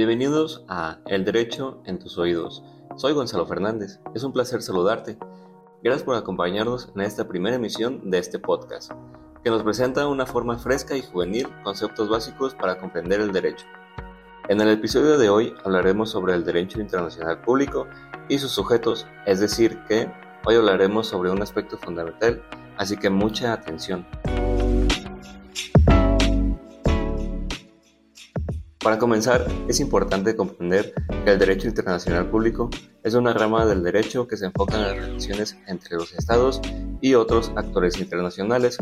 Bienvenidos a El Derecho en tus oídos. Soy Gonzalo Fernández. Es un placer saludarte. Gracias por acompañarnos en esta primera emisión de este podcast, que nos presenta una forma fresca y juvenil conceptos básicos para comprender el derecho. En el episodio de hoy hablaremos sobre el derecho internacional público y sus sujetos, es decir, que hoy hablaremos sobre un aspecto fundamental, así que mucha atención. Para comenzar, es importante comprender que el derecho internacional público es una rama del derecho que se enfoca en las relaciones entre los estados y otros actores internacionales.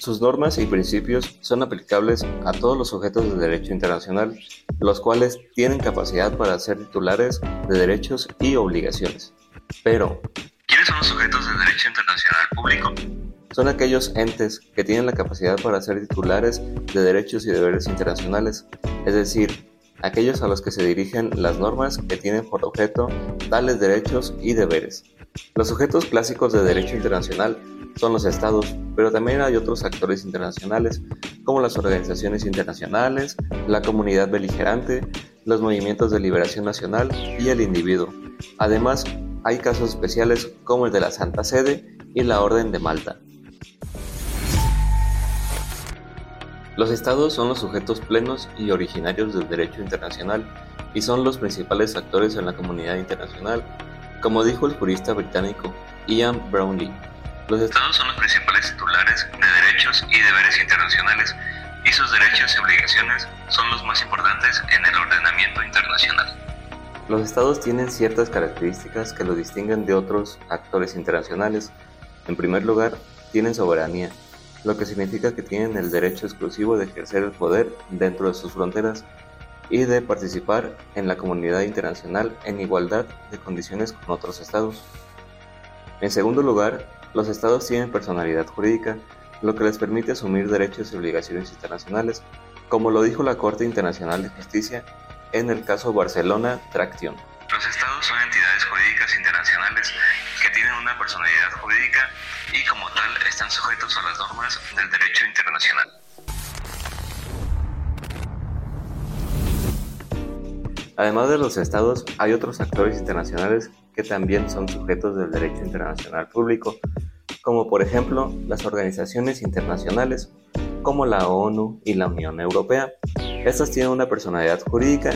Sus normas y principios son aplicables a todos los sujetos del derecho internacional, los cuales tienen capacidad para ser titulares de derechos y obligaciones. Pero, ¿quiénes son los sujetos del derecho internacional público? son aquellos entes que tienen la capacidad para ser titulares de derechos y deberes internacionales, es decir, aquellos a los que se dirigen las normas que tienen por objeto tales derechos y deberes. Los sujetos clásicos de derecho internacional son los estados, pero también hay otros actores internacionales, como las organizaciones internacionales, la comunidad beligerante, los movimientos de liberación nacional y el individuo. Además, hay casos especiales como el de la Santa Sede y la Orden de Malta. Los estados son los sujetos plenos y originarios del derecho internacional y son los principales actores en la comunidad internacional, como dijo el jurista británico Ian Brownlee. Los estados son los principales titulares de derechos y deberes internacionales y sus derechos y obligaciones son los más importantes en el ordenamiento internacional. Los estados tienen ciertas características que los distinguen de otros actores internacionales. En primer lugar, tienen soberanía, lo que significa que tienen el derecho exclusivo de ejercer el poder dentro de sus fronteras y de participar en la comunidad internacional en igualdad de condiciones con otros estados. En segundo lugar, los estados tienen personalidad jurídica, lo que les permite asumir derechos y obligaciones internacionales, como lo dijo la Corte Internacional de Justicia en el caso Barcelona Traction. Sujetos a las normas del derecho internacional. Además de los estados, hay otros actores internacionales que también son sujetos del derecho internacional público, como por ejemplo las organizaciones internacionales como la ONU y la Unión Europea. Estas tienen una personalidad jurídica,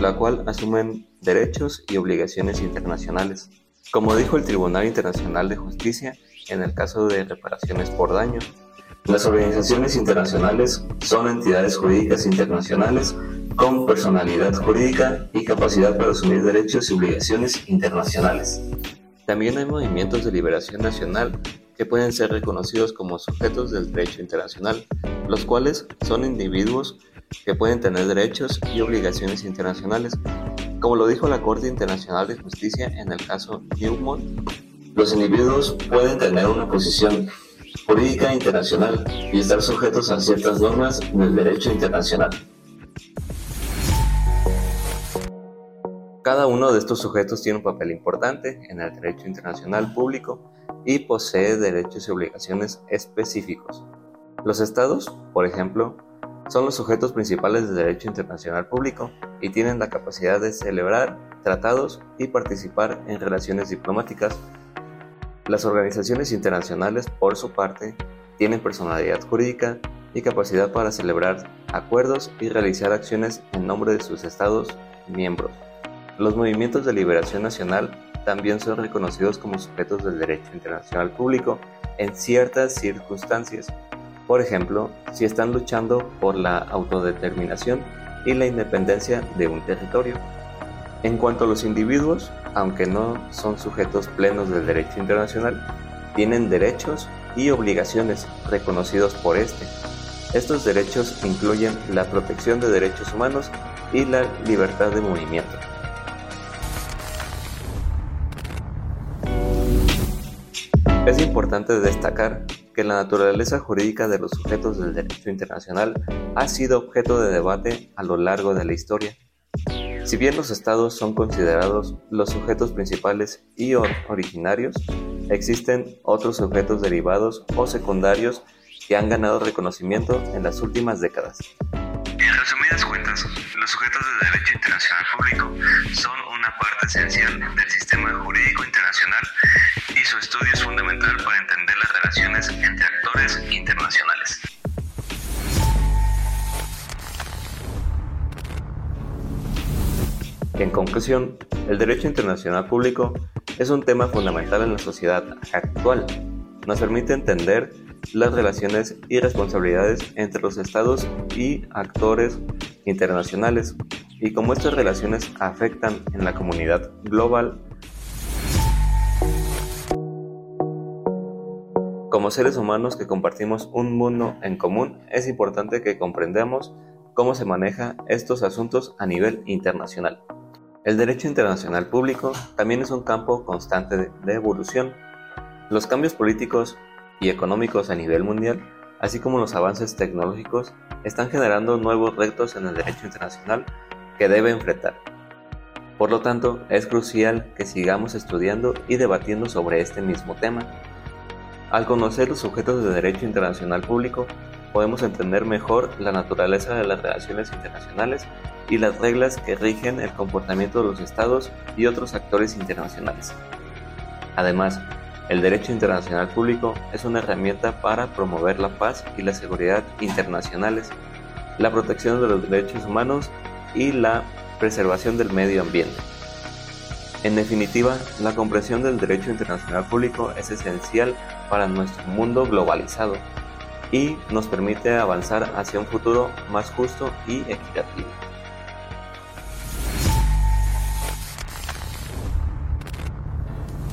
la cual asumen derechos y obligaciones internacionales. Como dijo el Tribunal Internacional de Justicia, en el caso de reparaciones por daño. Las organizaciones internacionales son entidades jurídicas internacionales con personalidad jurídica y capacidad para asumir derechos y obligaciones internacionales. También hay movimientos de liberación nacional que pueden ser reconocidos como sujetos del derecho internacional, los cuales son individuos que pueden tener derechos y obligaciones internacionales, como lo dijo la Corte Internacional de Justicia en el caso Newmont los individuos pueden tener una posición jurídica internacional y estar sujetos a ciertas normas del derecho internacional. Cada uno de estos sujetos tiene un papel importante en el derecho internacional público y posee derechos y obligaciones específicos. Los estados, por ejemplo, son los sujetos principales del derecho internacional público y tienen la capacidad de celebrar tratados y participar en relaciones diplomáticas las organizaciones internacionales, por su parte, tienen personalidad jurídica y capacidad para celebrar acuerdos y realizar acciones en nombre de sus estados miembros. Los movimientos de liberación nacional también son reconocidos como sujetos del derecho internacional público en ciertas circunstancias. Por ejemplo, si están luchando por la autodeterminación y la independencia de un territorio. En cuanto a los individuos, aunque no son sujetos plenos del derecho internacional, tienen derechos y obligaciones reconocidos por este. Estos derechos incluyen la protección de derechos humanos y la libertad de movimiento. Es importante destacar que la naturaleza jurídica de los sujetos del derecho internacional ha sido objeto de debate a lo largo de la historia si bien los estados son considerados los sujetos principales y originarios, existen otros sujetos derivados o secundarios que han ganado reconocimiento en las últimas décadas. Es resumidas cuentas, los sujetos de derecho internacional público son una parte esencial del sistema jurídico internacional y su estudio es fundamental para entender las relaciones entre actores internacionales. En conclusión, el derecho internacional público es un tema fundamental en la sociedad actual. Nos permite entender las relaciones y responsabilidades entre los estados y actores internacionales y cómo estas relaciones afectan en la comunidad global. Como seres humanos que compartimos un mundo en común, es importante que comprendamos cómo se maneja estos asuntos a nivel internacional. El derecho internacional público también es un campo constante de, evolución. Los cambios políticos y económicos a nivel mundial, así como los avances tecnológicos, están generando nuevos retos en el derecho internacional que debe enfrentar. Por lo tanto, es crucial que sigamos estudiando y debatiendo sobre este mismo tema. Al conocer los sujetos de derecho internacional público, podemos entender mejor la naturaleza de las relaciones internacionales y las reglas que rigen el comportamiento de los estados y otros actores internacionales. Además, el derecho internacional público es una herramienta para promover la paz y la seguridad internacionales, la protección de los derechos humanos y la preservación del medio ambiente. En definitiva, la comprensión del derecho internacional público es esencial para nuestro mundo globalizado y nos permite avanzar hacia un futuro más justo y equitativo.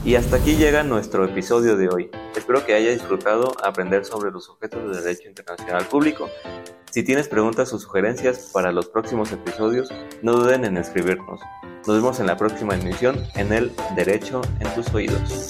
Y hasta aquí llega nuestro episodio de hoy. Espero que haya disfrutado aprender sobre los objetos de derecho internacional público. Si tienes preguntas o sugerencias para los próximos episodios, no duden en escribirnos. Nos vemos en la próxima emisión en el Derecho en tus oídos.